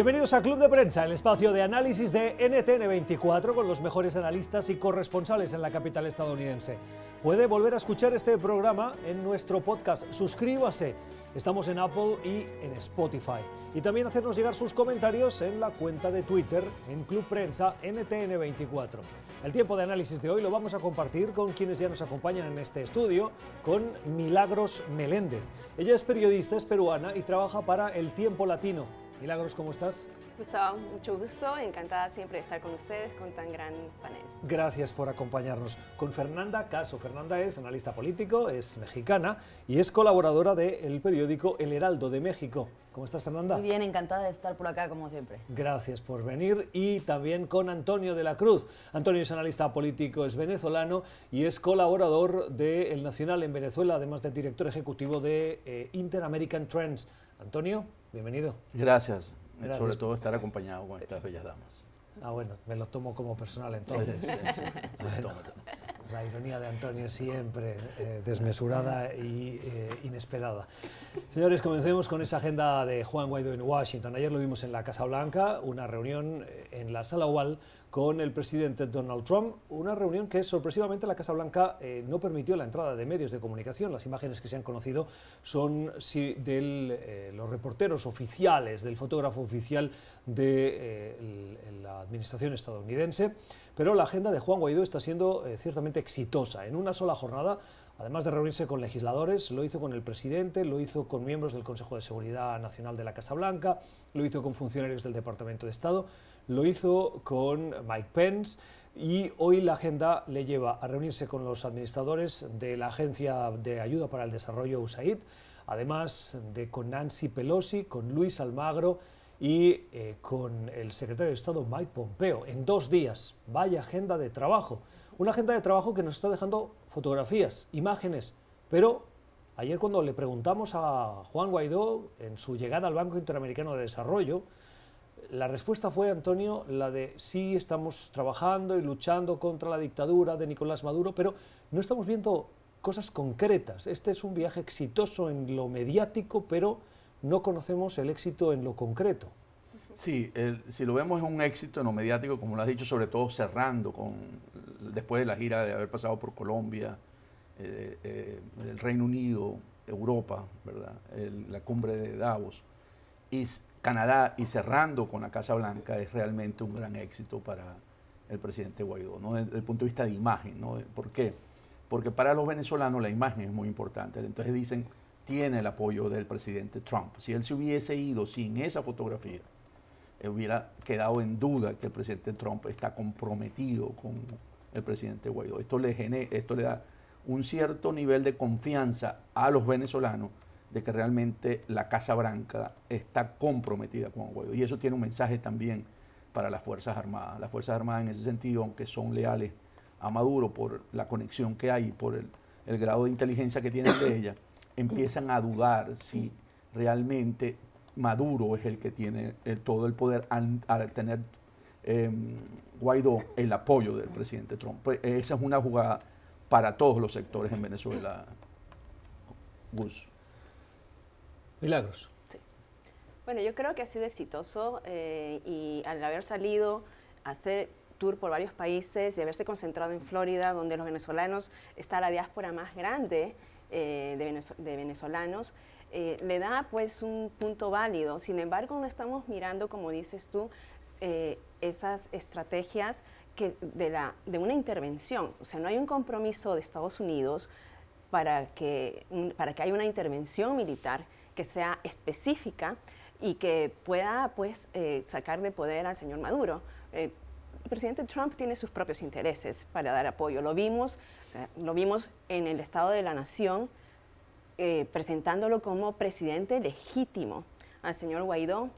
Bienvenidos a Club de Prensa, el espacio de análisis de NTN24 con los mejores analistas y corresponsales en la capital estadounidense. Puede volver a escuchar este programa en nuestro podcast. Suscríbase. Estamos en Apple y en Spotify. Y también hacernos llegar sus comentarios en la cuenta de Twitter en Club Prensa NTN24. El tiempo de análisis de hoy lo vamos a compartir con quienes ya nos acompañan en este estudio, con Milagros Meléndez. Ella es periodista, es peruana y trabaja para El Tiempo Latino Milagros, ¿cómo estás? Gustavo, mucho gusto, encantada siempre de estar con ustedes con tan gran panel. Gracias por acompañarnos. Con Fernanda Caso. Fernanda es analista político, es mexicana y es colaboradora del periódico El Heraldo de México. ¿Cómo estás, Fernanda? Muy bien, encantada de estar por acá, como siempre. Gracias por venir. Y también con Antonio de la Cruz. Antonio es analista político, es venezolano y es colaborador de El Nacional en Venezuela, además de director ejecutivo de eh, Inter-American Trends. Antonio, bienvenido. Gracias. Sobre todo estar acompañado con estas bellas damas. Ah, bueno, me lo tomo como personal entonces. Sí, sí, sí, La ironía de Antonio siempre eh, desmesurada y eh, inesperada. Señores, comencemos con esa agenda de Juan Guaidó en Washington. Ayer lo vimos en la Casa Blanca, una reunión eh, en la sala oval con el presidente Donald Trump, una reunión que sorpresivamente la Casa Blanca no permitió la entrada de medios de comunicación. Las imágenes que se han conocido son de los reporteros oficiales, del fotógrafo oficial de la administración estadounidense, pero la agenda de Juan Guaidó está siendo ciertamente exitosa. En una sola jornada Además de reunirse con legisladores, lo hizo con el presidente, lo hizo con miembros del Consejo de Seguridad Nacional de la Casa Blanca, lo hizo con funcionarios del Departamento de Estado, lo hizo con Mike Pence y hoy la agenda le lleva a reunirse con los administradores de la Agencia de Ayuda para el Desarrollo USAID, además de con Nancy Pelosi, con Luis Almagro y eh, con el secretario de Estado Mike Pompeo en dos días. Vaya agenda de trabajo. Una agenda de trabajo que nos está dejando fotografías, imágenes, pero ayer cuando le preguntamos a Juan Guaidó en su llegada al Banco Interamericano de Desarrollo, la respuesta fue, Antonio, la de sí, estamos trabajando y luchando contra la dictadura de Nicolás Maduro, pero no estamos viendo cosas concretas. Este es un viaje exitoso en lo mediático, pero no conocemos el éxito en lo concreto. Sí, si lo vemos es un éxito en lo mediático, como lo has dicho, sobre todo cerrando con después de la gira de haber pasado por Colombia, eh, eh, el Reino Unido, Europa, ¿verdad? la cumbre de Davos, y Canadá y cerrando con la Casa Blanca es realmente un gran éxito para el presidente Guaidó, ¿no? desde el punto de vista de imagen. ¿no? ¿Por qué? Porque para los venezolanos la imagen es muy importante. Entonces dicen, tiene el apoyo del presidente Trump. Si él se hubiese ido sin esa fotografía, hubiera quedado en duda que el presidente Trump está comprometido con el presidente Guaidó. Esto le, esto le da un cierto nivel de confianza a los venezolanos de que realmente la Casa Blanca está comprometida con Guaidó. Y eso tiene un mensaje también para las Fuerzas Armadas. Las Fuerzas Armadas en ese sentido, aunque son leales a Maduro por la conexión que hay, por el, grado de inteligencia que tienen de ella, empiezan a dudar si realmente Maduro es el que tiene todo el poder al, al tener Em, Guaidó el apoyo del presidente Trump. Pues, esa es una jugada para todos los sectores en Venezuela. Gus. Milagros. Bueno, yo creo que ha sido exitoso eh, y al haber salido a hacer tour por varios países y haberse concentrado en Florida, donde los venezolanos está la diáspora más grande eh, de, venezolanos, eh, le da pues un punto válido. Sin embargo, no estamos mirando, como dices tú, eh, esas estrategias que de, la, de una intervención. O sea, no hay un compromiso de Estados Unidos para que, para que haya una intervención militar que sea específica y que pueda pues, sacar de poder al señor Maduro. El presidente Trump tiene sus propios intereses para dar apoyo. Lo vimos, lo vimos en el Estado de la Nación, eh, presentándolo como presidente legítimo al señor Guaidó.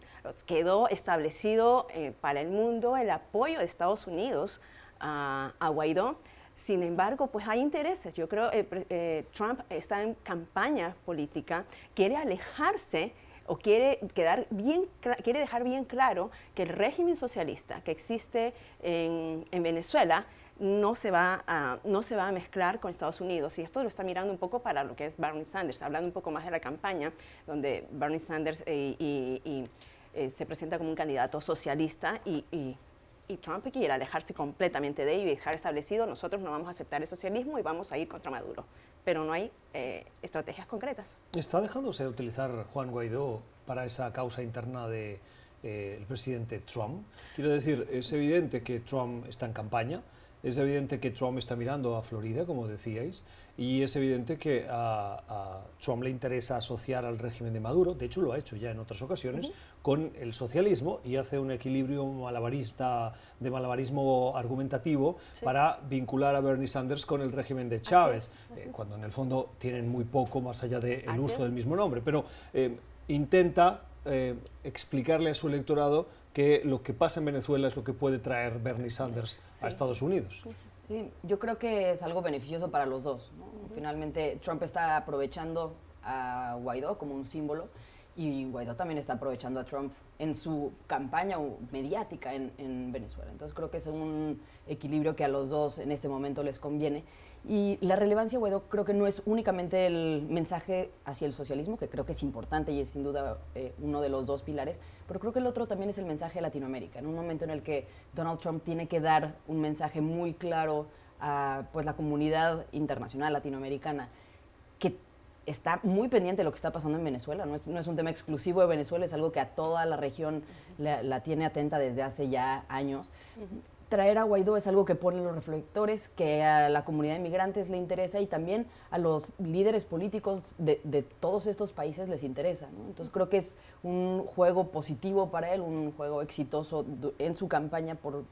Quedó establecido eh, para el mundo el apoyo de Estados Unidos a, Guaidó. Sin embargo, pues hay intereses. Yo creo que eh, Trump está en campaña política, quiere alejarse o quiere, quedar bien, quiere dejar bien claro que el régimen socialista que existe en, en Venezuela no se, va a, no se va a mezclar con Estados Unidos. Y esto lo está mirando un poco para lo que es Bernie Sanders, hablando un poco más de la campaña, donde Bernie Sanders y, eh, se presenta como un candidato socialista y, y, Trump quiere alejarse completamente de ello y dejar establecido, nosotros no vamos a aceptar el socialismo y vamos a ir contra Maduro. Pero no hay eh, estrategias concretas. ¿Está dejándose de utilizar Juan Guaidó para esa causa interna de, eh, presidente Trump. Quiero decir, es evidente que Trump está en campaña, es evidente que Trump está mirando a Florida, como decíais, y es evidente que a, Trump le interesa asociar al régimen de Maduro, de hecho lo ha hecho ya en otras ocasiones, con el socialismo y hace un equilibrio malabarista, de malabarismo argumentativo para vincular a Bernie Sanders con el régimen de Chávez, eh, cuando en el fondo tienen muy poco más allá del uso del mismo nombre. Pero eh, intenta eh, explicarle a su electorado que lo que pasa en Venezuela es lo que puede traer Bernie Sanders a Estados Unidos. Sí, yo creo que es algo beneficioso para los dos. Finalmente, Trump está aprovechando a Guaidó como un símbolo y Guaidó también está aprovechando a Trump en su campaña mediática en, en, Venezuela. Entonces creo que es un equilibrio que a los dos en este momento les conviene. Y la relevancia Guaidó creo que no es únicamente el mensaje hacia el socialismo, que creo que es importante y es sin duda eh, uno de los dos pilares, pero creo que el otro también es el mensaje a Latinoamérica, en un momento en el que Donald Trump tiene que dar un mensaje muy claro a pues, la comunidad internacional latinoamericana, que está muy pendiente de lo que está pasando en Venezuela. No es, no es un tema exclusivo de Venezuela, es algo que a toda la región la, tiene atenta desde hace ya años traer a Guaidó es algo que pone los reflectores, que a la comunidad de migrantes le interesa y también a los líderes políticos de, todos estos países les interesa. Entonces creo que es un juego positivo para él, un juego exitoso en su campaña por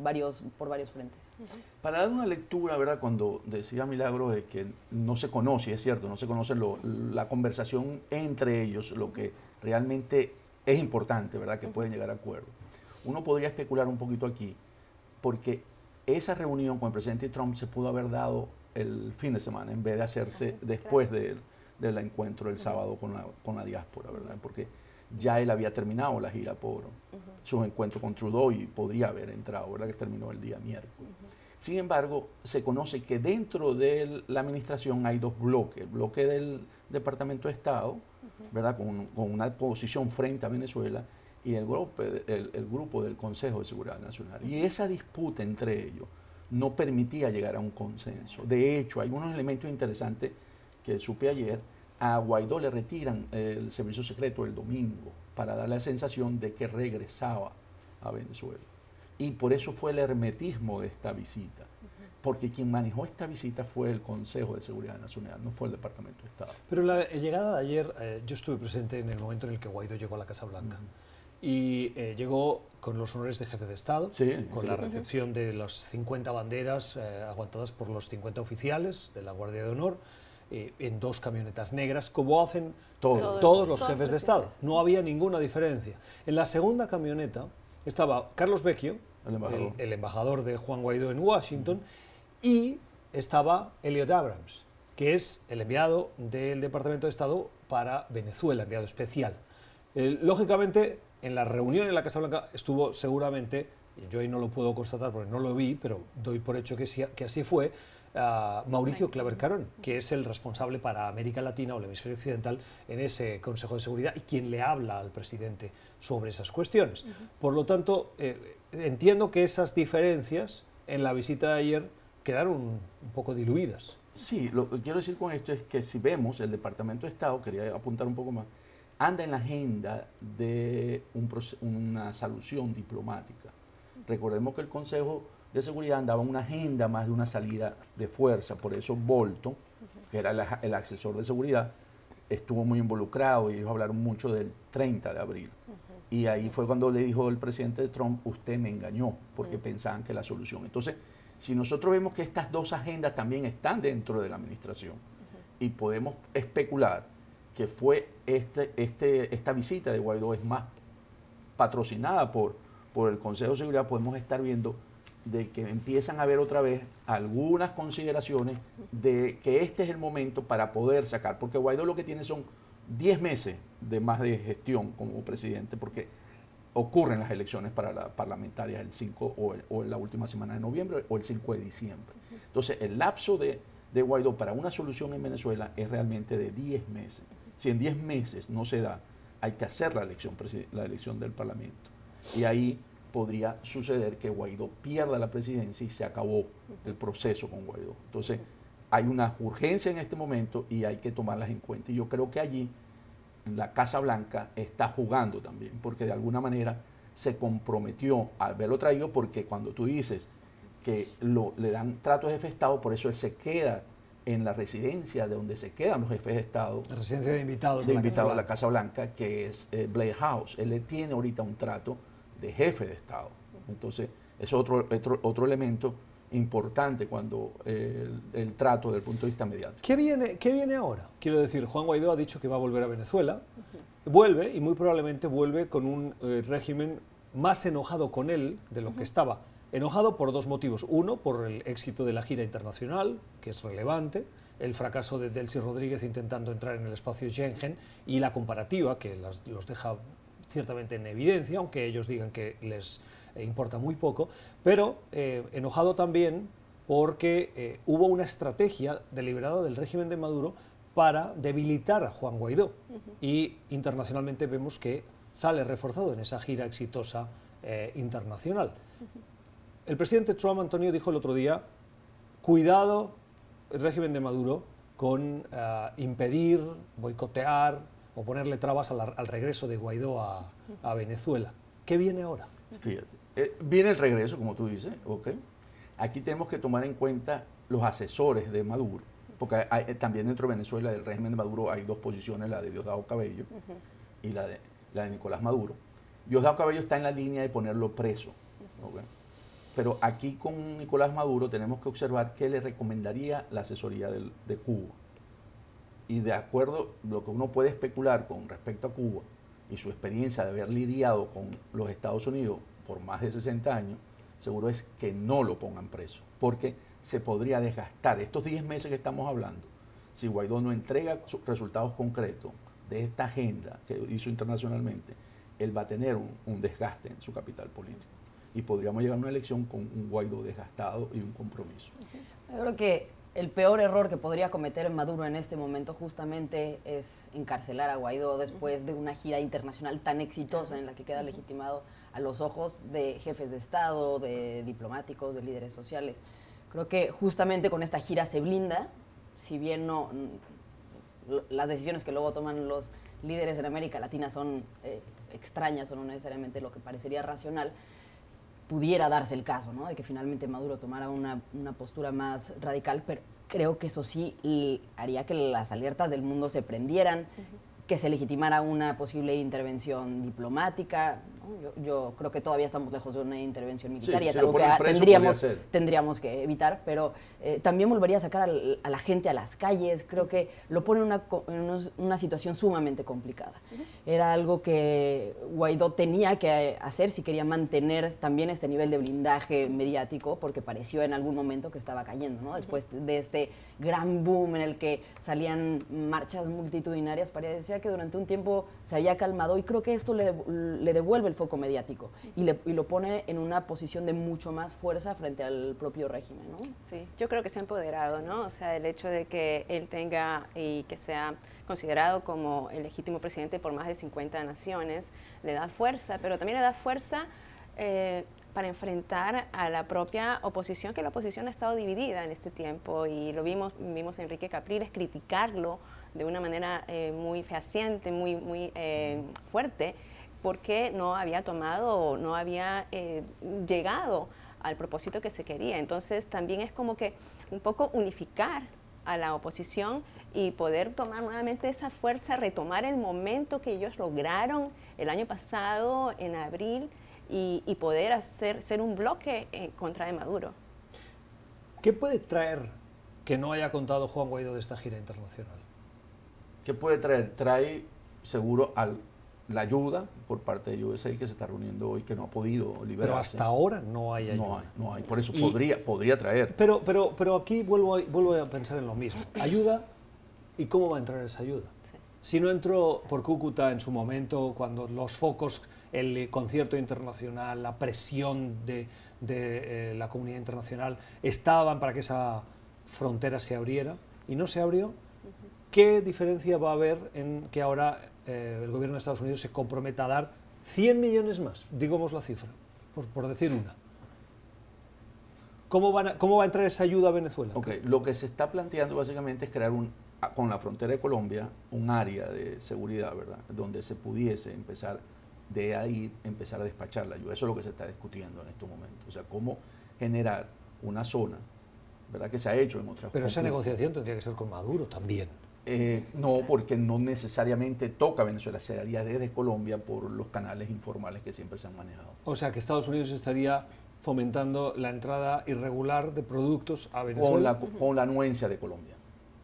varios, por varios frentes. Para dar una lectura, ¿verdad? Cuando decía Milagro de que no se conoce, es cierto, no se conoce la conversación entre ellos, lo que realmente es importante, ¿verdad? Que pueden llegar a acuerdo. Uno podría especular un poquito aquí porque esa reunión con el presidente Trump se pudo haber dado el fin de semana en vez de hacerse después del, encuentro el sábado con la, con la diáspora, ¿verdad? Porque ya él había terminado la gira por su encuentro con Trudeau y podría haber entrado, ¿verdad? Que terminó el día miércoles. Sin embargo, se conoce que dentro de la administración hay dos bloques. El bloque del Departamento de Estado, ¿verdad? Con, con, una posición frente a Venezuela y el grupo, el, grupo del Consejo de Seguridad Nacional. Y esa disputa entre ellos no permitía llegar a un consenso. De hecho, hay unos elementos interesantes que supe ayer. A Guaidó le retiran el servicio secreto el domingo para dar la sensación de que regresaba a Venezuela. Y por eso fue el hermetismo de esta visita. Porque quien manejó esta visita fue el Consejo de Seguridad Nacional, no fue el Departamento de Estado. Pero la llegada de ayer, eh, yo estuve presente en el momento en el que Guaidó llegó a la Casa Blanca y eh, llegó con los honores de jefe de Estado, con la recepción de las 50 banderas eh, aguantadas por los 50 oficiales de la Guardia de Honor, eh, en dos camionetas negras, como hacen todos, los jefes de Estado. No había ninguna diferencia. En la segunda camioneta estaba Carlos Vecchio, el embajador, de Juan Guaidó en Washington, y estaba Elliot Abrams, que es el enviado del Departamento de Estado para Venezuela, enviado especial. lógicamente, en la reunión en la Casa Blanca estuvo seguramente, yo ahí no lo puedo constatar porque no lo vi, pero doy por hecho que, que así fue, Mauricio Claver Carón, que es el responsable para América Latina o el hemisferio occidental en ese Consejo de Seguridad y quien le habla al presidente sobre esas cuestiones. Por lo tanto, eh, entiendo que esas diferencias en la visita de ayer quedaron un poco diluidas. Sí, lo que quiero decir con esto es que si vemos el Departamento de Estado, quería apuntar un poco más, anda en la agenda de una solución diplomática. Recordemos que el Consejo de Seguridad andaba en una agenda más de una salida de fuerza, por eso Bolton, que era el, asesor de seguridad, estuvo muy involucrado y ellos hablaron mucho del 30 de abril. Y ahí fue cuando le dijo el presidente Trump, usted me engañó, porque pensaban que la solución. Entonces, si nosotros vemos que estas dos agendas también están dentro de la administración y podemos especular que fue este, este, esta visita de Guaidó es más patrocinada por, por el Consejo de Seguridad, podemos estar viendo de que empiezan a haber otra vez algunas consideraciones de que este es el momento para poder sacar, porque Guaidó lo que tiene son 10 meses de más de gestión como presidente, porque ocurren las elecciones para la parlamentarias el 5 o, o la última semana de noviembre o el 5 de diciembre. Entonces, el lapso de, de Guaidó para una solución en Venezuela es realmente de 10 meses. Si en 10 meses no se da hay que hacer la elección, la elección del Parlamento. Y ahí podría suceder que Guaidó pierda la presidencia y se acabó el proceso con Guaidó. Entonces, hay una urgencia en este momento y hay que tomarlas en cuenta. Y yo creo que allí la Casa Blanca está jugando también, porque de alguna manera se comprometió al verlo traído, porque cuando tú dices que lo, le dan trato de jefe de Estado, por eso él se queda en la residencia de donde se quedan los jefes de Estado. La residencia de invitados de, la, invitados Casa la Casa Blanca, que es eh, Blair House. Él le tiene ahorita un trato de jefe de Estado. Entonces, es otro, otro, otro elemento importante cuando el, trato desde el punto de vista mediático. ¿Qué viene, ¿Qué viene ahora? Quiero decir, Juan Guaidó ha dicho que va a volver a Venezuela. Vuelve y muy probablemente vuelve con un eh, régimen más enojado con él de lo que estaba. Enojado por dos motivos. Uno, por el éxito de la gira internacional, que es relevante, el fracaso de Delcy Rodríguez intentando entrar en el espacio Schengen y la comparativa, que los deja ciertamente en evidencia, aunque ellos digan que les eh, importa muy poco, pero eh, enojado también porque eh, hubo una estrategia deliberada del régimen de Maduro para debilitar a Juan Guaidó. Y internacionalmente vemos que sale reforzado en esa gira exitosa internacional. El presidente Trump, Antonio, dijo el otro día, cuidado el régimen de Maduro con impedir, boicotear o ponerle trabas al, regreso de Guaidó a, a Venezuela. ¿Qué viene ahora? Fíjate. Eh, viene el regreso, como tú dices, ¿ok? Aquí tenemos que tomar en cuenta los asesores de Maduro, porque eh, también dentro de Venezuela, del régimen de Maduro, hay dos posiciones, la de Diosdado Cabello y la de, la de Nicolás Maduro. Diosdado Cabello está en la línea de ponerlo preso, Pero aquí con Nicolás Maduro tenemos que observar qué le recomendaría la asesoría de Cuba. Y de acuerdo lo que uno puede especular con respecto a Cuba y su experiencia de haber lidiado con los Estados Unidos por más de 60 años, seguro es que no lo pongan preso, porque se podría desgastar. Estos 10 meses que estamos hablando, si Guaidó no entrega resultados concretos de esta agenda que hizo internacionalmente, él va a tener un, desgaste en su capital político. Y podríamos llegar a una elección con un Guaidó desgastado y un compromiso. Yo creo que el peor error que podría cometer Maduro en este momento justamente es encarcelar a Guaidó después de una gira internacional tan exitosa en la que queda legitimado a los ojos de jefes de Estado, de diplomáticos, de líderes sociales. Creo que justamente con esta gira se blinda, si bien no las decisiones que luego toman los líderes en América Latina son eh, extrañas o no necesariamente lo que parecería racional, pudiera darse el caso, ¿no? De que finalmente Maduro tomara una, postura más radical, pero creo que eso sí haría que las alertas del mundo se prendieran, que se legitimara una posible intervención diplomática. Yo, creo que todavía estamos lejos de una intervención militar y es algo que tendríamos, tendríamos que evitar, pero eh, también volvería a sacar a la gente a las calles. Creo que lo pone en una, situación sumamente complicada. Era algo que Guaidó tenía que hacer si quería mantener también este nivel de blindaje mediático, porque pareció en algún momento que estaba cayendo, ¿no? Después de este gran boom en el que salían marchas multitudinarias, parecía que durante un tiempo se había calmado y creo que esto le, le devuelve el foco mediático y, lo pone en una posición de mucho más fuerza frente al propio régimen, ¿no? Sí, yo creo que se ha empoderado, ¿no? O sea, el hecho de que él tenga y que sea considerado como el legítimo presidente por más de 50 naciones, le da fuerza, pero también le da fuerza eh, para enfrentar a la propia oposición, que la oposición ha estado dividida en este tiempo y lo vimos, vimos a Enrique Capriles criticarlo de una manera eh, muy fehaciente, muy, muy eh, fuerte, porque no había tomado, no había eh, llegado al propósito que se quería. Entonces también es como que un poco unificar a la oposición y poder tomar nuevamente esa fuerza, retomar el momento que ellos lograron el año pasado, en abril, y, poder hacer, ser un bloque eh, contra de Maduro. ¿Qué puede traer que no haya contado Juan Guaidó de esta gira internacional? ¿Qué puede traer? Trae seguro al la ayuda por parte de USA que se está reuniendo hoy, que no ha podido liberarse. Pero hasta ahora no hay ayuda. No hay, no hay. Por eso podría, podría traer. Pero, pero, pero aquí vuelvo a, vuelvo a pensar en lo mismo. Ayuda, ¿y cómo va a entrar esa ayuda? Si no entró por Cúcuta en su momento, cuando los focos, el concierto internacional, la presión de, de eh, la comunidad internacional estaban para que esa frontera se abriera y no se abrió, ¿qué diferencia va a haber en que ahora eh, el gobierno de Estados Unidos se comprometa a dar 100 millones más, digamos la cifra, por, por decir una. ¿Cómo, van a- ¿Cómo va a entrar esa ayuda a Venezuela? Ok, lo que se está planteando básicamente es crear un, con la frontera de Colombia un área de seguridad, ¿verdad? Donde se pudiese empezar, de ahí empezar a despachar la ayuda. Eso es lo que se está discutiendo en estos momentos. O sea, cómo generar una zona, ¿verdad? Que se ha hecho en otras Pero esa negociación tendría que ser con Maduro también. Eh, no, porque no necesariamente toca a Venezuela, se haría desde Colombia por los canales informales que siempre se han manejado. O sea, que Estados Unidos estaría fomentando la entrada irregular de productos a Venezuela Con la, con la anuencia de Colombia.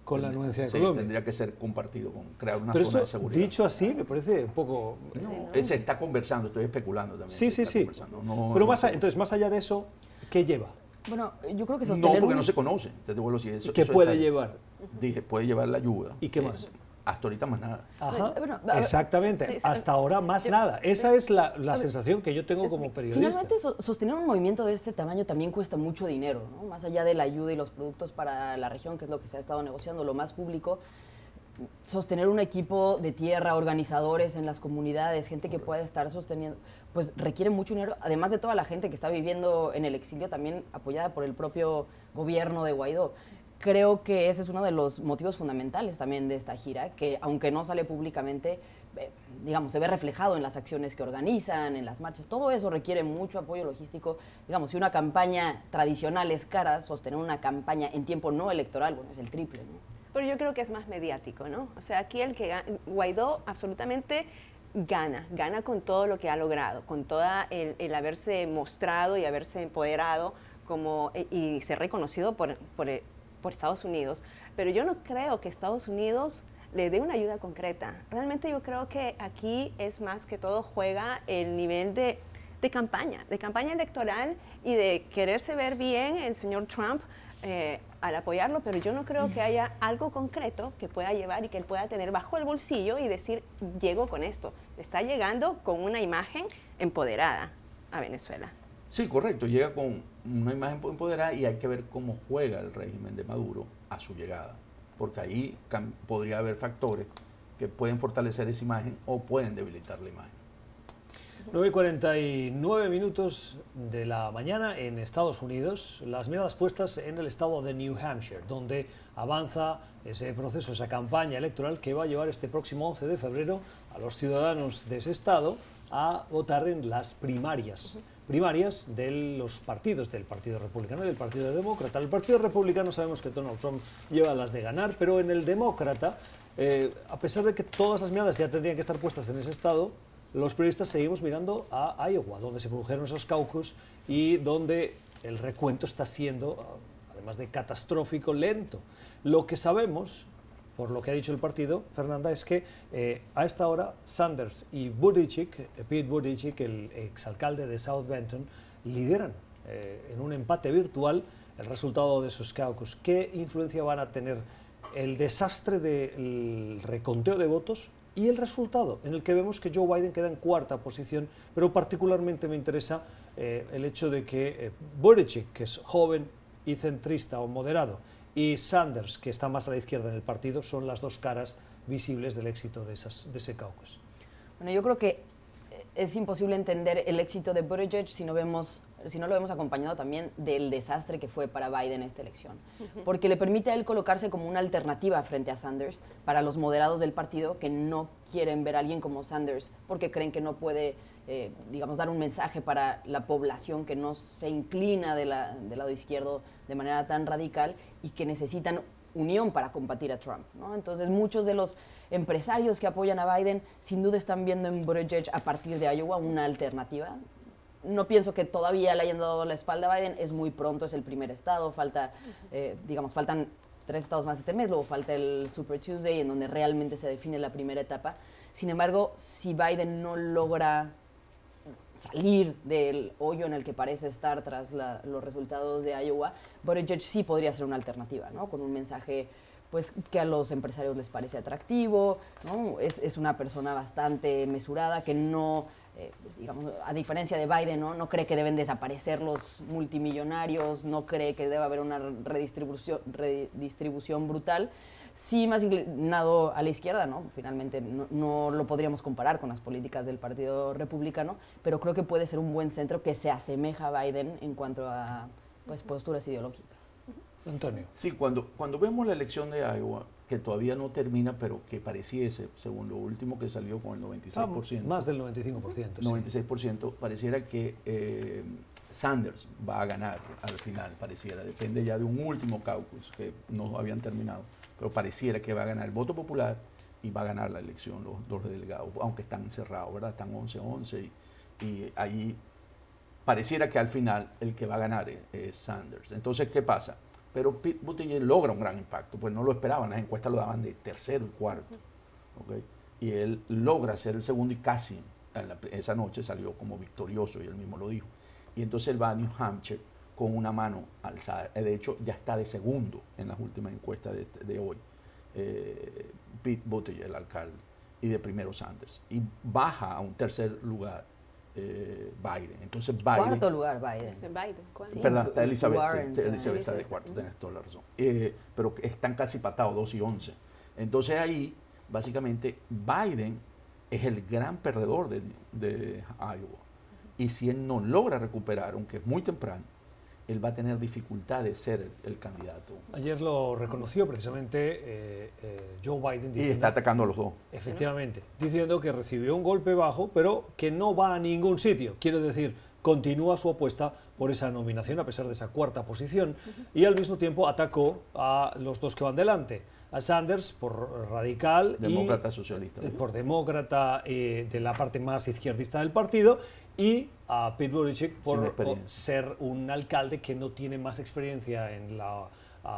con la anuencia de Sí, Colombia. tendría que ser compartido con crear una Pero zona de seguridad. dicho así, me parece un poco... No, él se está conversando, estoy especulando también. Sí, sí, sí. no- Pero no más, a- entonces, más allá de eso, ¿qué lleva? Bueno, yo creo que No, sostener porque un- no se conoce. Te devuelvo así. Eso, ¿Qué eso puede llevar? Dije, puede llevar la ayuda. ¿Y qué Eh, más? hasta ahorita más nada. Ajá, Bueno, a ver, exactamente. sí, sí, Hasta ahora más yo- nada. Esa es la, la sensación que yo tengo como periodista. Finalmente, so- sostener un movimiento de este tamaño también cuesta mucho dinero, ¿no? Más allá de la ayuda y los productos para la región, que es lo que se ha estado negociando, lo más público, sostener un equipo de tierra, organizadores en las comunidades, gente que pueda estar sosteniendo, pues requiere mucho dinero, además de toda la gente que está viviendo en el exilio, también apoyada por el propio gobierno de Guaidó. Creo que ese es uno de los motivos fundamentales también de esta gira, que aunque no sale públicamente, eh, digamos, se ve reflejado en las acciones que organizan, en las marchas. Todo eso requiere mucho apoyo logístico. Digamos, si una campaña tradicional es cara, sostener una campaña en tiempo no electoral, bueno, es el triple, ¿no? Pero yo creo que es más mediático, ¿no? O sea, aquí el que Guaidó absolutamente gana, gana con todo lo que ha logrado, con toda el, haberse mostrado y haberse empoderado como, e- y ser reconocido por, por, eh, por Estados Unidos. Pero yo no creo que Estados Unidos le dé una ayuda concreta. Realmente yo creo que aquí es más que todo juega el nivel de, de campaña, de campaña electoral y de quererse ver bien el señor Trump eh, al apoyarlo, pero yo no creo que haya algo concreto que pueda llevar y que él pueda tener bajo el bolsillo y decir, llego con esto. Está llegando con una imagen empoderada a Venezuela. Sí, correcto. Llega con una imagen empoderada y hay que ver cómo juega el régimen de Maduro a su llegada. Porque ahí podría haber factores que pueden fortalecer esa imagen o pueden debilitar la imagen. 9 y 49 minutos de la mañana en Estados Unidos, las miradas puestas en el estado de New Hampshire, donde avanza ese proceso, esa campaña electoral que va a llevar este próximo 11 de febrero a los ciudadanos de ese estado a votar en las primarias. Primarias de los partidos, del Partido Republicano y del Partido Demócrata. El Partido Republicano sabemos que Donald Trump lleva las de ganar, pero en el Demócrata, eh, a pesar de que todas las miradas ya tendrían que estar puestas en ese estado, los periodistas seguimos mirando a Iowa, donde se produjeron esos caucus y donde el recuento está siendo, además de catastrófico, lento. Lo que sabemos, por lo que ha dicho el partido, Fernanda, es que eh, a esta hora Sanders y Buttigieg, eh, Pete Buttigieg, el exalcalde de South Benton, lideran eh, en un empate virtual el resultado de esos caucus. ¿Qué influencia van a tener el desastre del reconteo de votos y el resultado, en el que vemos que Joe Biden queda en cuarta posición, pero particularmente me interesa eh, el hecho de que eh, Buttigieg, que es joven y centrista o moderado, y Sanders, que está más a la izquierda en el partido, son las dos caras visibles del éxito de, esas, de ese caucus. Bueno, yo creo que es imposible entender el éxito de Buttigieg si no vemos si no lo vemos acompañado también del desastre que fue para Biden esta elección. Porque le permite a él colocarse como una alternativa frente a Sanders para los moderados del partido que no quieren ver a alguien como Sanders porque creen que no puede, eh, digamos, dar un mensaje para la población que no se inclina del lado izquierdo de manera tan radical y que necesitan unión para combatir a Trump. Entonces, muchos de los empresarios que apoyan a Biden sin duda están viendo en Buttigieg a partir de Iowa una alternativa. No pienso que todavía le hayan dado la espalda a Biden, es muy pronto, es el primer estado, falta, eh, digamos, faltan tres estados más este mes, luego falta el Super Tuesday en donde realmente se define la primera etapa. Sin embargo, si Biden no logra salir del hoyo en el que parece estar tras la- los resultados de Iowa, Buttigieg sí podría ser una alternativa, ¿no? Con un mensaje pues que a los empresarios les parece atractivo. Es, es una persona bastante mesurada que no, eh, digamos, a diferencia de Biden, ¿no? no cree que deben desaparecer los multimillonarios, no cree que debe haber una redistribución, redistribución brutal, sí más inclinado a la izquierda, ¿no? Finalmente no, no, lo podríamos comparar con las políticas del Partido Republicano, pero creo que puede ser un buen centro que se asemeja a Biden en cuanto a pues, posturas ideológicas. Antonio. Sí, cuando, cuando vemos la elección de Iowa, que todavía no termina, pero que pareciese, según lo último que salió con el 96%. Ah, más del 95%. 96%, pareciera que eh, Sanders va a ganar al final, pareciera. Depende ya de un último caucus que no habían terminado, pero pareciera que va a ganar el voto popular y va a ganar la elección los dos delegados, aunque están cerrados, ¿verdad? Están 11-11 y, y ahí pareciera que al final el que va a ganar es Sanders. Entonces, ¿qué pasa? pero Pete Buttigieg logra un gran impacto, pues no lo esperaban, las encuestas lo daban de tercero y cuarto, y él logra ser el segundo y casi esa noche salió como victorioso y él mismo lo dijo. Y entonces él va a New Hampshire con una mano alzada, de hecho ya está de segundo en las últimas encuestas de, este, hoy, eh, Pete Buttigieg, el alcalde, y de primero Sanders, y baja a un tercer lugar eh, Biden. Entonces Biden. Cuarto lugar Biden. Biden. Perdón, está Elizabeth. Elizabeth está de cuarto, tienes toda la razón. Eh, pero están casi patados, 2 y 11. Entonces ahí, básicamente, Biden es el gran perdedor de, de Iowa. Y si él no logra recuperar, aunque es muy temprano, él va a tener dificultad de ser el, candidato. Ayer lo reconoció precisamente eh, eh, Joe Biden. Diciendo, y está atacando a los dos. Efectivamente, diciendo que recibió un golpe bajo, pero que no va a ningún sitio. Quiere decir, continúa su apuesta por esa nominación a pesar de esa cuarta posición y al mismo tiempo atacó a los dos que van delante. A Sanders por radical demócrata socialista por demócrata eh, de la parte más izquierdista del partido y a Pete Buttigieg por ser un alcalde que no tiene más experiencia en la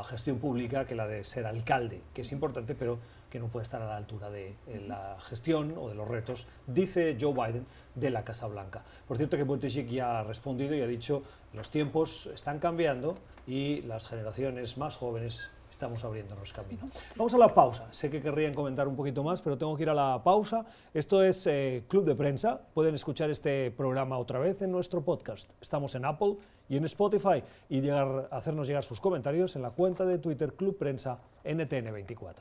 gestión pública que la de ser alcalde, que es importante, pero que no puede estar a la altura de la gestión o de los retos, dice Joe Biden, de la Casa Blanca. Por cierto que Buttigieg ya ha respondido y ha dicho los tiempos están cambiando y las generaciones más jóvenes estamos abriéndonos camino. Vamos a la pausa. Sé que querrían comentar un poquito más, pero tengo que ir a la pausa. Esto es eh, Club de Prensa. Pueden escuchar este programa otra vez en nuestro podcast. Estamos en Apple y en Spotify y llegar, hacernos llegar sus comentarios en la cuenta de Twitter Club Prensa NTN24.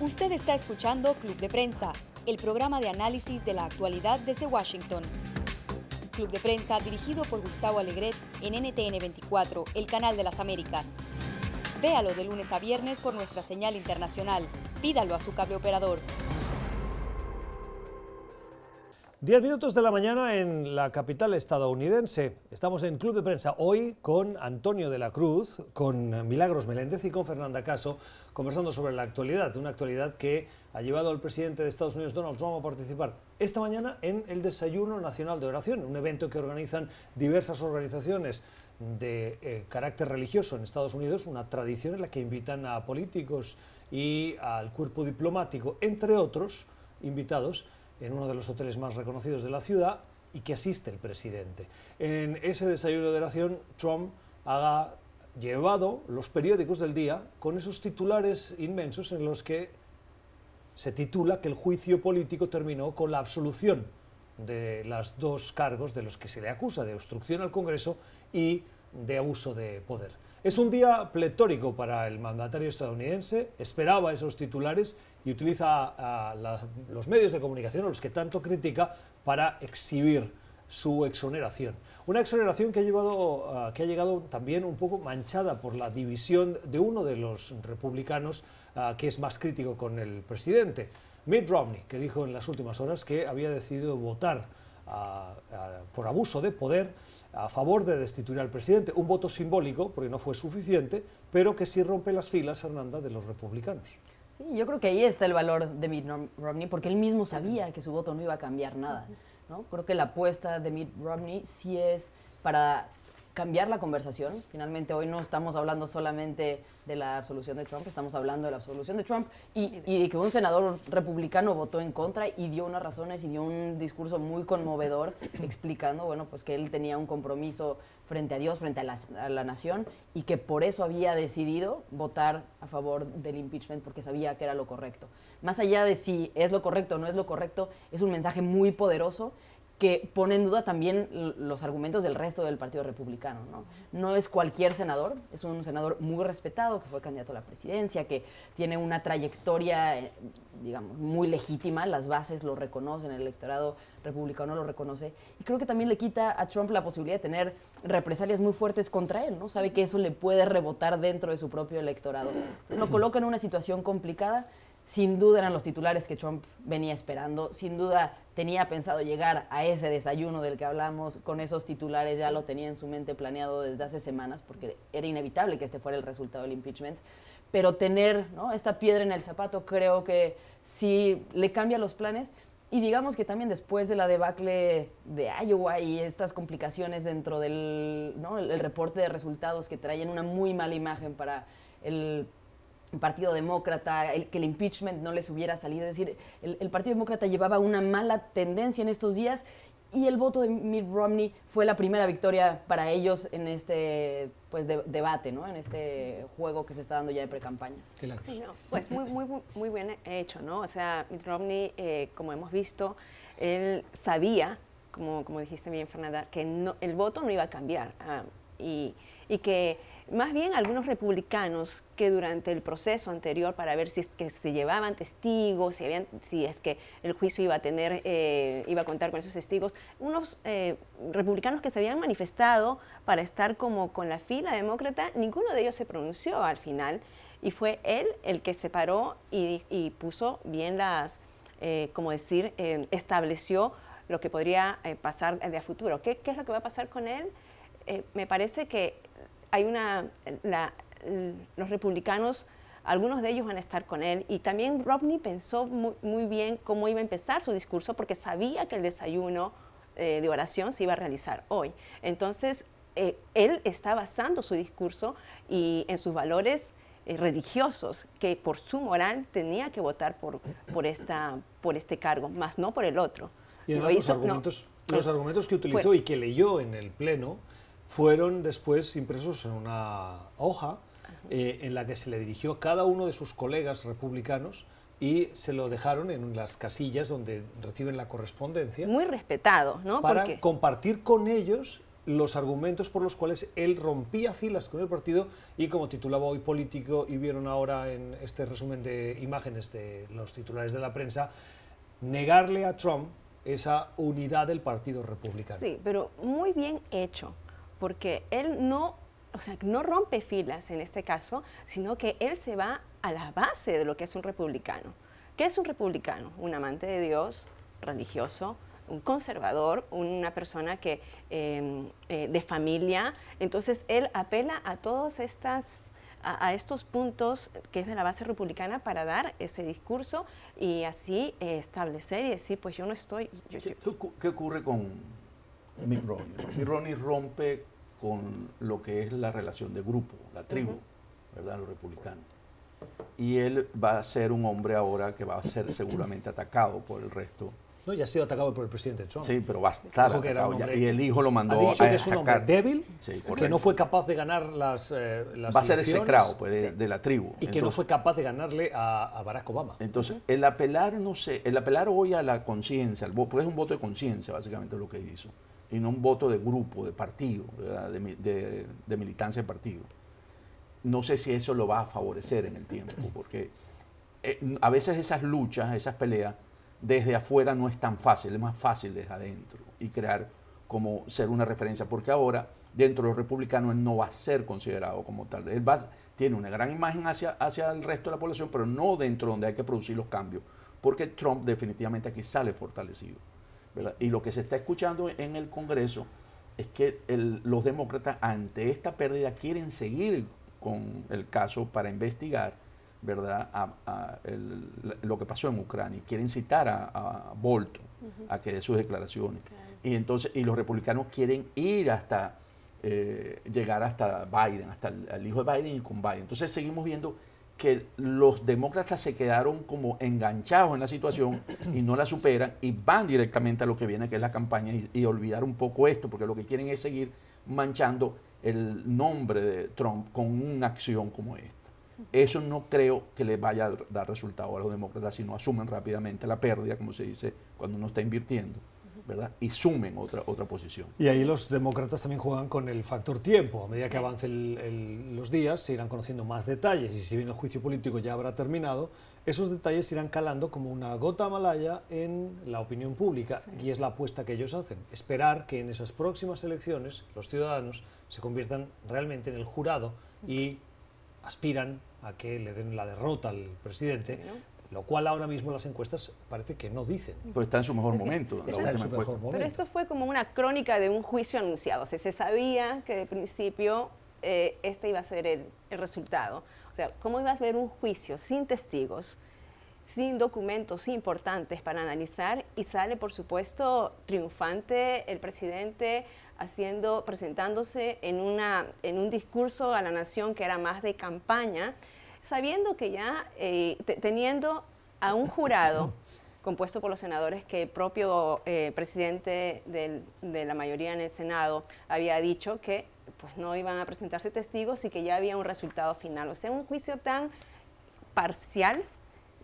Usted está escuchando Club de Prensa, el programa de análisis de la actualidad desde Washington. Club de Prensa dirigido por Gustavo Alegret en NTN24, el canal de las Américas. Véalo de lunes a viernes por nuestra señal internacional. Pídalo a su cable operador. Diez minutos de la mañana en la capital estadounidense. Estamos en Club de Prensa hoy con Antonio de la Cruz, con Milagros Meléndez y con Fernanda Caso, conversando sobre la actualidad, una actualidad que ha llevado al presidente de Estados Unidos, Donald Trump, a participar esta mañana en el Desayuno Nacional de Oración, un evento que organizan diversas organizaciones de eh, carácter religioso en Estados Unidos, una tradición en la que invitan a políticos y al cuerpo diplomático, entre otros invitados, en uno de los hoteles más reconocidos de la ciudad y que asiste el presidente. En ese desayuno de oración, Trump ha llevado los periódicos del día con esos titulares inmensos en los que se titula que el juicio político terminó con la absolución de los dos cargos de los que se le acusa de obstrucción al Congreso y de abuso de poder. Es un día pletórico para el mandatario estadounidense, esperaba esos titulares y utiliza a, los medios de comunicación, a los que tanto critica, para exhibir su exoneración. Una exoneración que ha, llevado, que ha llegado también un poco manchada por la división de uno de los republicanos que es más crítico con el presidente, Mitt Romney, que dijo en las últimas horas que había decidido votar por abuso de poder a favor de destituir al presidente. Un voto simbólico, porque no fue suficiente, pero que sí rompe las filas, Fernanda, de los republicanos. Sí, yo creo que ahí está el valor de Mitt Romney, porque él mismo sabía que su voto no iba a cambiar nada. ¿no? Creo que la apuesta de Mitt Romney sí es para cambiar la conversación. Finalmente hoy no estamos hablando solamente de la absolución de Trump, estamos hablando de la absolución de Trump y, y, que un senador republicano votó en contra y dio unas razones y dio un discurso muy conmovedor explicando, bueno, pues que él tenía un compromiso frente a Dios, frente a la, a la nación y que por eso había decidido votar a favor del impeachment porque sabía que era lo correcto. Más allá de si es lo correcto o no es lo correcto, es un mensaje muy poderoso que pone en duda también los argumentos del resto del Partido Republicano. ¿no? no es cualquier senador, es un senador muy respetado, que fue candidato a la presidencia, que tiene una trayectoria, eh, digamos, muy legítima, las bases lo reconocen, el electorado republicano lo reconoce, y creo que también le quita a Trump la posibilidad de tener represalias muy fuertes contra él, ¿no? Sabe que eso le puede rebotar dentro de su propio electorado. lo coloca en una situación complicada sin duda eran los titulares que Trump venía esperando, sin duda tenía pensado llegar a ese desayuno del que hablamos, con esos titulares ya lo tenía en su mente planeado desde hace semanas, porque era inevitable que este fuera el resultado del impeachment, pero tener esta piedra en el zapato creo que sí le cambia los planes. Y digamos que también después de la debacle de Iowa y estas complicaciones dentro del el reporte de resultados que traían una muy mala imagen para el Partido Demócrata, el, que el impeachment no les hubiera salido. Es decir, el, Partido Demócrata llevaba una mala tendencia en estos días y el voto de Mitt Romney fue la primera victoria para ellos en este pues debate, ¿no? En este juego que se está dando ya de precampañas. Sí, no, pues muy, muy, muy bien hecho, ¿no? O sea, Mitt Romney, eh, como hemos visto, él sabía, como, como dijiste bien, Fernanda, que no, el voto no iba a cambiar ah, y, y que más bien algunos republicanos que durante el proceso anterior para ver si es que se llevaban testigos, si, si es que el juicio iba a tener, eh, iba a contar con esos testigos, unos eh, republicanos que se habían manifestado para estar como con la fila demócrata, ninguno de ellos se pronunció al final y fue él el que se paró y, puso bien las, eh, como decir, estableció lo que podría pasar de a futuro. ¿Qué, ¿Qué, es lo que va a pasar con él? me parece que hay una, los republicanos, algunos de ellos van a estar con él y también Romney pensó muy, bien cómo iba a empezar su discurso porque sabía que el desayuno eh, de oración se iba a realizar hoy. Entonces, eh, él está basando su discurso y en sus valores eh, religiosos, que por su moral tenía que votar por, por, esta, por este cargo, más no por el otro. Y además los, argumentos, los argumentos que utilizó y que leyó en el Pleno fueron después impresos en una hoja eh, en la que se le dirigió a cada uno de sus colegas republicanos y se lo dejaron en las casillas donde reciben la correspondencia. Muy respetado, ¿no? Para compartir con ellos los argumentos por los cuales él rompía filas con el partido y como titulaba hoy político y vieron ahora en este resumen de imágenes de los titulares de la prensa, negarle a Trump esa unidad del Partido Republicano. Sí, pero muy bien hecho porque él no, o sea, no rompe filas en este caso, sino que él se va a la base de lo que es un republicano. ¿Qué es un republicano? Un amante de Dios, religioso, un conservador, una persona que, em, eh, de familia. Entonces, él apela a todos estas a, estos puntos que es de la base republicana para dar ese discurso y así eh, establecer y decir, pues yo no estoy... ¿Qué, ocurre con Mitt Romney? Mitt Romney rompe con lo que es la relación de grupo, la tribu, ¿verdad? Los republicanos. Y él va a ser un hombre ahora que va a ser seguramente atacado por el resto. No, ya ha sido atacado por el presidente Trump. Sí, pero va a estar atacado ya. Y el hijo lo mandó ha dicho que es un hombre débil, que no fue capaz de ganar las, eh, las Va a ser execrado pues, de, la tribu. Y que no fue capaz de ganarle a, Barack Obama. Entonces, el apelar, no sé, el apelar hoy a la conciencia, porque es un voto de conciencia básicamente lo que hizo y no un voto de grupo, de partido, de, militancia de partido. No sé si eso lo va a favorecer en el tiempo, porque eh, a veces esas luchas, esas peleas, desde afuera no es tan fácil, es más fácil desde adentro y crear como ser una referencia, porque ahora dentro de los republicanos él no va a ser considerado como tal. Él va, tiene una gran imagen hacia, hacia el resto de la población, pero no dentro donde hay que producir los cambios, porque Trump definitivamente aquí sale fortalecido. Y lo que se está escuchando en el Congreso es que los demócratas ante esta pérdida quieren seguir con el caso para investigar ¿verdad? A, lo que pasó en Ucrania. Quieren citar a, Bolton a que dé sus declaraciones. Y entonces, y los republicanos quieren ir hasta, eh, llegar hasta Biden, hasta el, hijo de Biden y con Biden. Entonces seguimos viendo que los demócratas se quedaron como enganchados en la situación y no la superan y van directamente a lo que viene, que es la campaña, y, olvidar un poco esto, porque lo que quieren es seguir manchando el nombre de Trump con una acción como esta. Eso no creo que le vaya a dar resultado a los demócratas si no asumen rápidamente la pérdida, como se dice cuando uno está invirtiendo, ¿verdad? Y sumen otra, otra posición. Y ahí los demócratas también juegan con el factor tiempo. A medida que avancen los días, se irán conociendo más detalles y si bien el juicio político ya habrá terminado, esos detalles irán calando como una gota malaya en la opinión pública y es la apuesta que ellos hacen. Esperar que en esas próximas elecciones los ciudadanos se conviertan realmente en el jurado y aspiran a que le den la derrota al presidente, lo cual ahora mismo las encuestas parece que no dicen. Pues está en su mejor momento. Está en su mejor momento. Pero esto fue como una crónica de un juicio anunciado. O sea, se sabía que de principio eh, este iba a ser el, el, resultado. O sea, ¿cómo iba a haber un juicio sin testigos, sin documentos importantes para analizar y sale, por supuesto, triunfante el presidente haciendo, presentándose en, una, en un discurso a la nación que era más de campaña, sabiendo que ya, eh, teniendo a un jurado compuesto por los senadores que el propio eh, presidente del, de la mayoría en el Senado había dicho que pues no iban a presentarse testigos y que ya había un resultado final. O sea, un juicio tan parcial,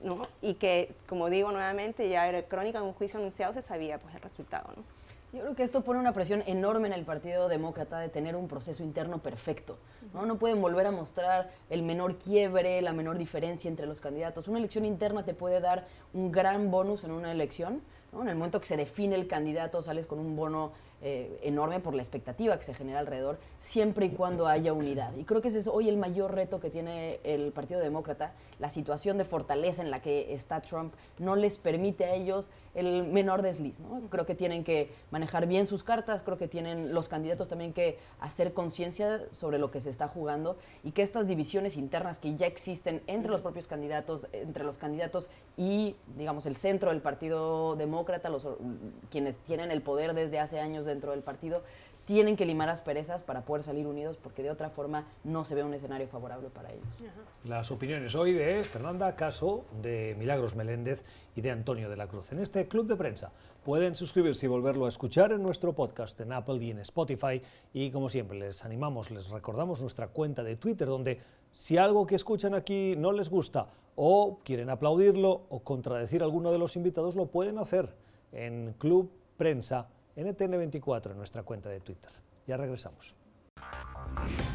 ¿no? Y que, como digo nuevamente, ya era crónica de un juicio anunciado, se sabía pues el resultado, ¿no? Yo creo que esto pone una presión enorme en el Partido Demócrata de tener un proceso interno perfecto. ¿no? no pueden volver a mostrar el menor quiebre, la menor diferencia entre los candidatos. Una elección interna te puede dar un gran bonus en una elección. En el momento que se define el candidato, sales con un bono eh, enorme por la expectativa que se genera alrededor, siempre y cuando haya unidad. Y creo que ese es hoy el mayor reto que tiene el Partido Demócrata. La situación de fortaleza en la que está Trump no les permite a ellos el menor desliz. Creo que tienen que manejar bien sus cartas, creo que tienen los candidatos también que hacer conciencia sobre lo que se está jugando y que estas divisiones internas que ya existen entre los propios candidatos, entre los candidatos y, digamos, el centro del Partido Demócrata, los, quienes tienen el poder desde hace años dentro del partido, tienen que limar asperezas para poder salir unidos porque de otra forma no se ve un escenario favorable para ellos. Las opiniones hoy de Fernanda Caso, de Milagros Meléndez y de Antonio de la Cruz en este club de prensa. Pueden suscribirse y volverlo a escuchar en nuestro podcast en Apple y en Spotify y como siempre les animamos, les recordamos nuestra cuenta de Twitter donde si algo que escuchan aquí no les gusta o quieren aplaudirlo o contradecir a alguno de los invitados lo pueden hacer en Club Prensa NTN24 en nuestra cuenta de Twitter. Ya regresamos.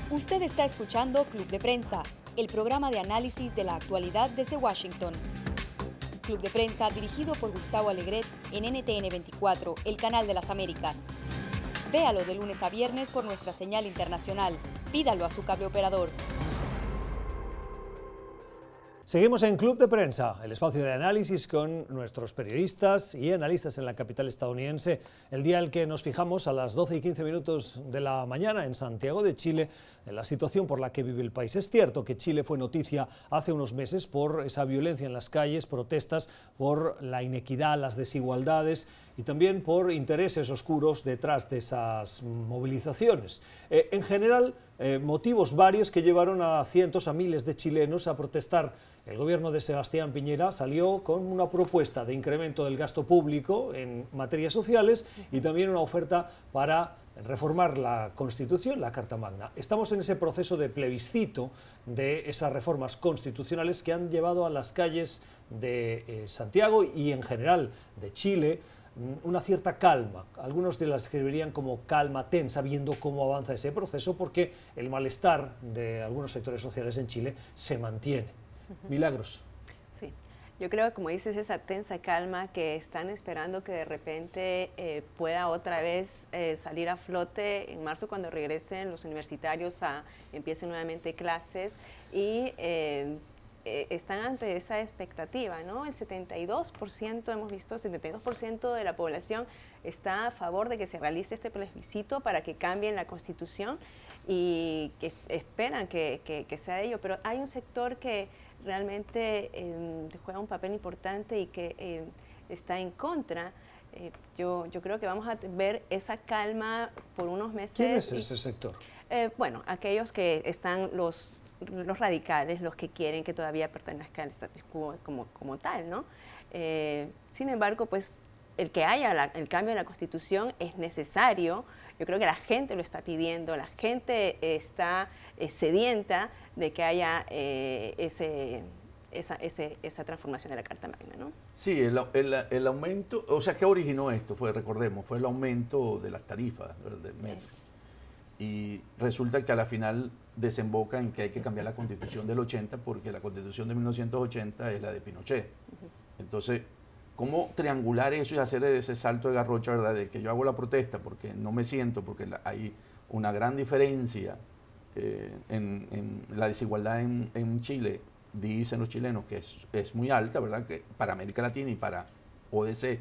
Usted está escuchando Club de Prensa, el programa de análisis de la actualidad desde Washington. Club de Prensa dirigido por Gustavo Alegret en NTN24, el canal de las Américas. Véalo de lunes a viernes por nuestra señal internacional. Pídalo a su cable operador. Seguimos en Club de Prensa, el espacio de análisis con nuestros periodistas y analistas en la capital estadounidense. El día en el que nos fijamos a las 12 y 15 minutos de la mañana en Santiago de Chile, en la situación por la que vive el país. Es cierto que Chile fue noticia hace unos meses por esa violencia en las calles, protestas por la inequidad, las desigualdades y también por intereses oscuros detrás de esas movilizaciones. Eh, en general, eh, motivos varios que llevaron a cientos, a miles de chilenos a protestar. El gobierno de Sebastián Piñera salió con una propuesta de incremento del gasto público en materias sociales y también una oferta para reformar la Constitución, la Carta Magna. Estamos en ese proceso de plebiscito de esas reformas constitucionales que han llevado a las calles de eh, Santiago y en general de Chile una cierta calma. Algunos de las escribirían como calma tensa, viendo cómo avanza ese proceso, porque el malestar de algunos sectores sociales en Chile se mantiene. Milagros. Yo creo que como dices, esa tensa calma que están esperando que de repente eh, pueda otra vez eh, salir a flote en marzo cuando regresen los universitarios a empiecen nuevamente clases y eh, están ante esa expectativa, ¿no? El 72%, hemos visto, el 72% de la población está a favor de que se realice este plebiscito para que cambien la constitución y que esperan que, que, que sea ello, pero hay un sector que realmente em, juega un papel importante y que em, está en contra. Eh, yo, yo creo que vamos a ver esa calma por unos meses. ¿Quién es ese sector? Eh, bueno, aquellos que están los, los radicales, los que quieren que todavía pertenezca al status quo como, como tal, ¿no? Eh, sin embargo, pues el que haya el cambio de la constitución es necesario. Yo creo que la gente lo está pidiendo, la gente está sedienta de que haya eh, ese, esa, esa transformación de la Carta Magna, ¿no? Sí, el, el, aumento, o sea, ¿qué originó esto? Fue, recordemos, fue el aumento de las tarifas del metro. Y resulta que a la final desemboca en que hay que cambiar la constitución del 80 porque la constitución de 1980 es la de Pinochet. Entonces, ¿cómo triangular eso y hacer ese salto de garrocha, verdad? De que yo hago la protesta porque no me siento, porque hay una gran diferencia eh, en, la desigualdad en, Chile, dicen los chilenos que es, muy alta, ¿verdad? Que para América Latina y para ODC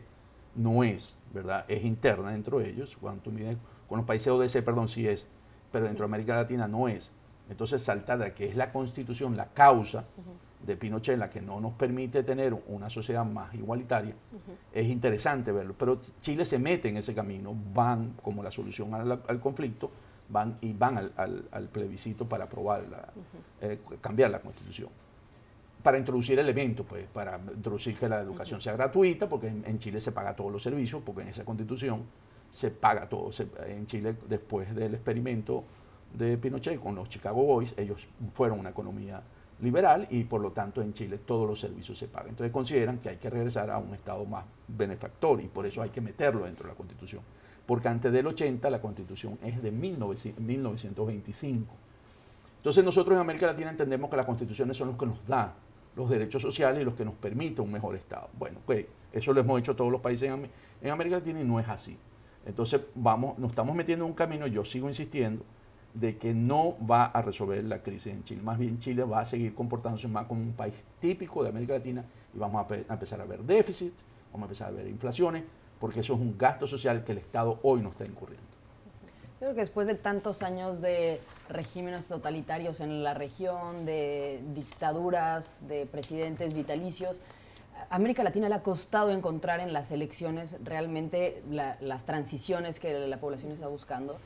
no es, ¿verdad? Es interna dentro de ellos. Cuando tú mides con los países ODC, perdón, sí es, pero dentro de América Latina no es. Entonces, saltar de que es la constitución, la causa de Pinochet, la que no nos permite tener una sociedad más igualitaria, es interesante verlo. Pero Chile se mete en ese camino, van como la solución al, conflicto, van y van al, plebiscito para aprobar, eh, cambiar la constitución. Para introducir elementos, pues, para introducir que la educación sea gratuita, porque en, Chile se paga todos los servicios, porque en esa constitución se paga todo. en Chile, después del experimento de Pinochet con los Chicago Boys, ellos fueron una economía liberal y por lo tanto en Chile todos los servicios se pagan. Entonces consideran que hay que regresar a un Estado más benefactor y por eso hay que meterlo dentro de la Constitución. Porque antes del 80 la Constitución es de 1925. Entonces nosotros en América Latina entendemos que las constituciones son los que nos dan los derechos sociales y los que nos permiten un mejor Estado. Bueno, pues eso lo hemos hecho todos los países en, en América Latina y no es así. Entonces vamos, nos estamos metiendo en un camino, yo sigo insistiendo, de que no va a resolver la crisis en Chile. Más bien Chile va a seguir comportándose más como un país típico de América Latina y vamos a, empezar a ver déficit, vamos a empezar a ver inflaciones, porque eso es un gasto social que el Estado hoy no está incurriendo. Creo que después de tantos años de regímenes totalitarios en la región, de dictaduras, de presidentes vitalicios, América Latina le ha costado encontrar en las elecciones realmente las transiciones que la población está buscando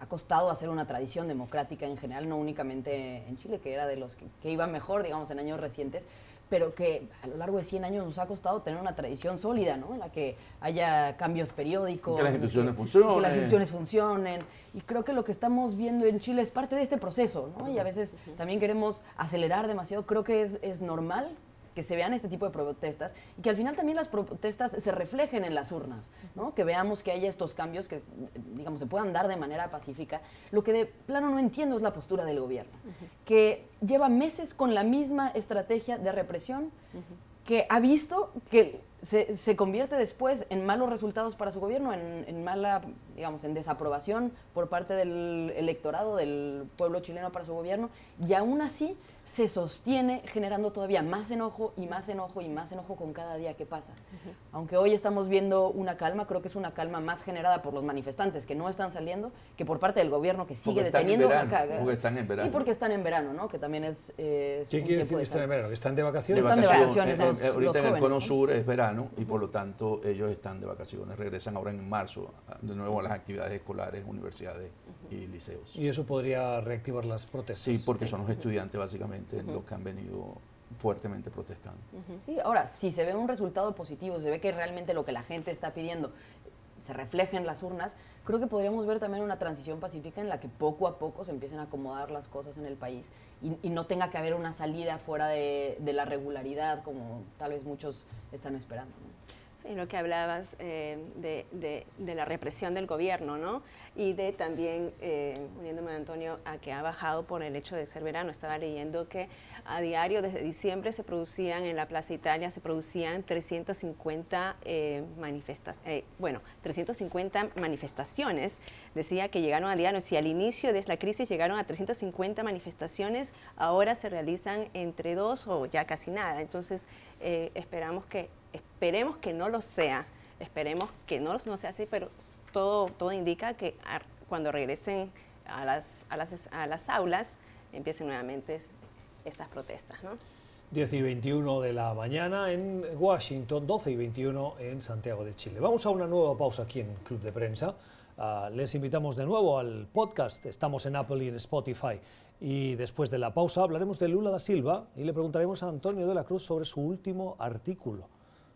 ha costado hacer una tradición democrática en general, no únicamente en Chile, que era de los que, iba mejor, digamos, en años recientes, pero que a lo largo de 100 años nos ha costado tener una tradición sólida, ¿no? En la que haya cambios periódicos. Que las instituciones funcionen. Que las instituciones funcionen. Y creo que lo que estamos viendo en Chile es parte de este proceso, ¿no? Y a veces también queremos acelerar demasiado. Creo que es, es normal que se vean este tipo de protestas y que al final también las protestas se reflejen en las urnas, ¿no? que veamos que haya estos cambios que, digamos, se puedan dar de manera pacífica. Lo que de plano no entiendo es la postura del gobierno, que lleva meses con la misma estrategia de represión, que ha visto que se, convierte después en malos resultados para su gobierno, en, en, mala, digamos, en desaprobación por parte del electorado, del pueblo chileno para su gobierno, y aún así se sostiene generando todavía más enojo y más enojo y más enojo con cada día que pasa. Aunque hoy estamos viendo una calma, creo que es una calma más generada por los manifestantes que no están saliendo que por parte del gobierno que sigue deteniendo Porque están en verano. Y porque están en verano, ¿no? Que también es... Eh, ¿Qué quiere decir que están en verano? ¿Que están de vacaciones? están de vacaciones los, eh, Ahorita en el cono sur es verano y por lo tanto ellos están de vacaciones. Regresan ahora en marzo de nuevo a las actividades escolares, universidades y liceos. ¿Y eso podría reactivar las protestas? Sí, porque son los estudiantes básicamente los que han venido fuertemente protestando. Sí, ahora, si se ve un resultado positivo, se ve que realmente lo que la gente está pidiendo se refleja en las urnas, creo que podríamos ver también una transición pacífica en la que poco a poco se empiecen a acomodar las cosas en el país y, no tenga que haber una salida fuera de, la regularidad como tal vez muchos están esperando. Sí, lo que hablabas eh, de, la represión del gobierno, ¿no? Y de también, eh, uniéndome a Antonio, a que ha bajado por el hecho de ser verano. Estaba leyendo que a diario desde diciembre se producían en la Plaza Italia, se producían 350 eh, eh, bueno, 350 manifestaciones. Decía que llegaron a diario, si al inicio de la crisis llegaron a 350 manifestaciones, ahora se realizan entre dos o ya casi nada. Entonces, esperamos que Esperemos que no lo sea, esperemos que no, no sea así, pero todo, todo indica que cuando regresen a las, a las, a las aulas empiecen nuevamente estas protestas. ¿no? 10 y 21 de la mañana en Washington, 12 y 21 en Santiago de Chile. Vamos a una nueva pausa aquí en Club de Prensa. Ah, les invitamos de nuevo al podcast. Estamos en Apple y en Spotify. Y después de la pausa hablaremos de Lula da Silva y le preguntaremos a Antonio de la Cruz sobre su último artículo.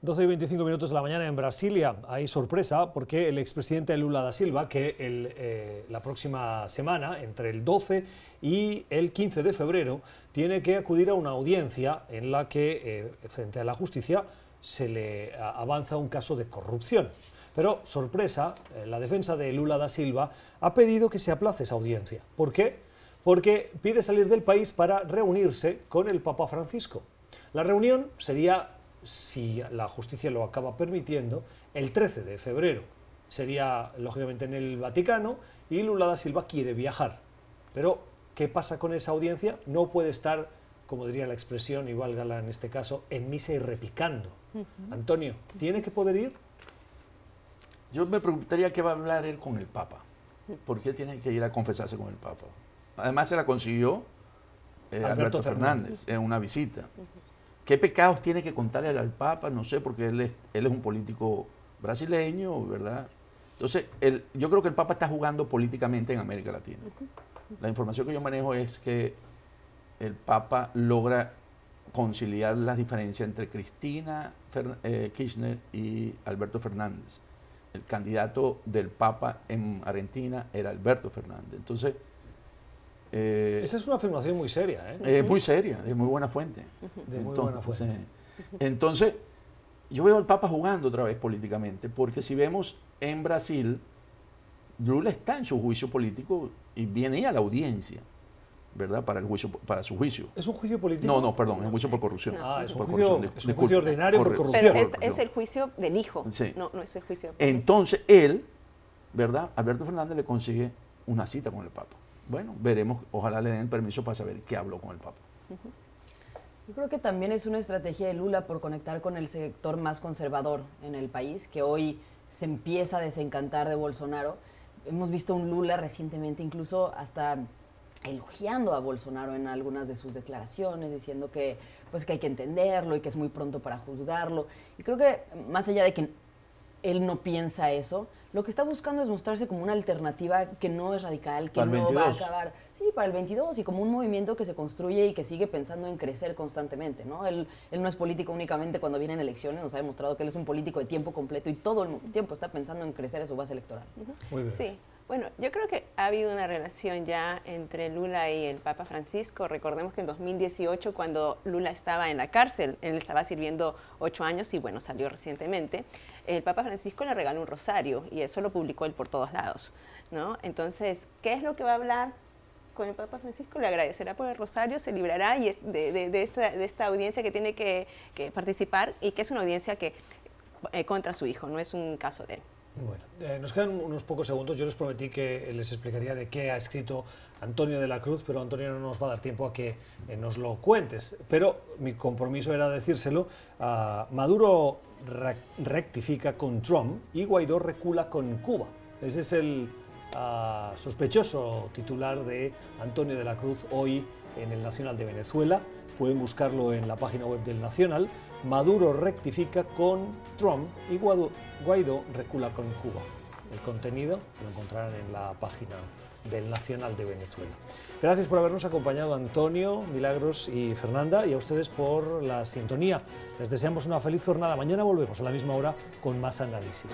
12 y 25 minutos de la mañana en Brasilia. Hay sorpresa porque el expresidente Lula da Silva, que eh, la próxima semana, entre el 12 y el 15 de febrero, tiene que acudir a una audiencia en la que, eh, frente a la justicia, se le avanza un caso de corrupción. Pero, sorpresa, eh, la defensa de Lula da Silva ha pedido que se aplace esa audiencia. ¿Por qué? Porque pide salir del país para reunirse con el Papa Francisco. La reunión sería si la justicia lo acaba permitiendo, el 13 de febrero. Sería, lógicamente, en el Vaticano y Lula da Silva quiere viajar. Pero, ¿qué pasa con esa audiencia? No puede estar, como diría la expresión, y válgala en este caso, en misa y repicando. Antonio, ¿tiene que poder ir? Yo me preguntaría qué va a hablar él con el Papa. ¿Por qué tiene que ir a confesarse con el Papa? Además, se la consiguió eh, Alberto, Fernández en una visita. ¿Qué pecados tiene que contarle al Papa? No sé, porque él es, él es un político brasileño, ¿verdad? Entonces, yo creo que el Papa está jugando políticamente en América Latina. La información que yo manejo es que el Papa logra conciliar las diferencias entre Cristina eh, Kirchner y Alberto Fernández. El candidato del Papa en Argentina era Alberto Fernández. Entonces, eh, Esa es una afirmación muy seria. ¿eh? muy seria, de muy buena fuente. De muy buena fuente. Entonces, yo veo al Papa jugando otra vez políticamente, porque si vemos en Brasil, Lula está en su juicio político y viene a la audiencia. ¿verdad? Para, el juicio, para su juicio. ¿Es un juicio político? No, no, perdón, es un juicio por corrupción. Ah, es un, juicio, ordinario por corrupción. Pero es, el juicio del hijo, no, no es el juicio. Entonces, él, ¿verdad? Alberto Fernández le consigue una cita con el Papa. Bueno, veremos, ojalá le den permiso para saber qué habló con el Papa. Yo creo que también es una estrategia de Lula por conectar con el sector más conservador en el país, que hoy se empieza a desencantar de Bolsonaro. Hemos visto un Lula recientemente incluso hasta elogiando a Bolsonaro en algunas de sus declaraciones, diciendo que pues que hay que entenderlo y que es muy pronto para juzgarlo. Y creo que más allá de que él no piensa eso, lo que está buscando es mostrarse como una alternativa que no es radical, que no va a acabar. Sí, para el 22 y como un movimiento que se construye y que sigue pensando en crecer constantemente. ¿no? Él, él no es político únicamente cuando vienen elecciones, nos ha demostrado que él es un político de tiempo completo y todo el tiempo está pensando en crecer en su base electoral. Muy bien. Sí. Bueno, yo creo que ha habido una relación ya entre Lula y el Papa Francisco. Recordemos que en 2018, cuando Lula estaba en la cárcel, él estaba sirviendo ocho años y bueno, salió recientemente, el Papa Francisco le regaló un rosario y eso lo publicó él por todos lados. ¿no? Entonces, ¿qué es lo que va a hablar con el Papa Francisco? Le agradecerá por el rosario, se librará y de, esta, audiencia que tiene que, participar y que es una audiencia que eh, contra su hijo, no es un caso de él. Bueno, eh, nos quedan unos pocos segundos. Yo les prometí que les explicaría de qué ha escrito Antonio de la Cruz, pero Antonio no nos va a dar tiempo a que eh, nos lo cuentes. Pero mi compromiso era decírselo. Maduro rectifica con Trump y Guaidó recula con Cuba. Ese es el ah, sospechoso titular de Antonio de la Cruz hoy en el Nacional de Venezuela. Pueden buscarlo en la página web del Nacional. Maduro rectifica con Trump y Guaidó recula con Cuba. El contenido lo encontrarán en la página del Nacional de Venezuela. Gracias por habernos acompañado Antonio, Milagros y Fernanda y a ustedes por la sintonía. Les deseamos una feliz jornada. Mañana volvemos a la misma hora con más análisis.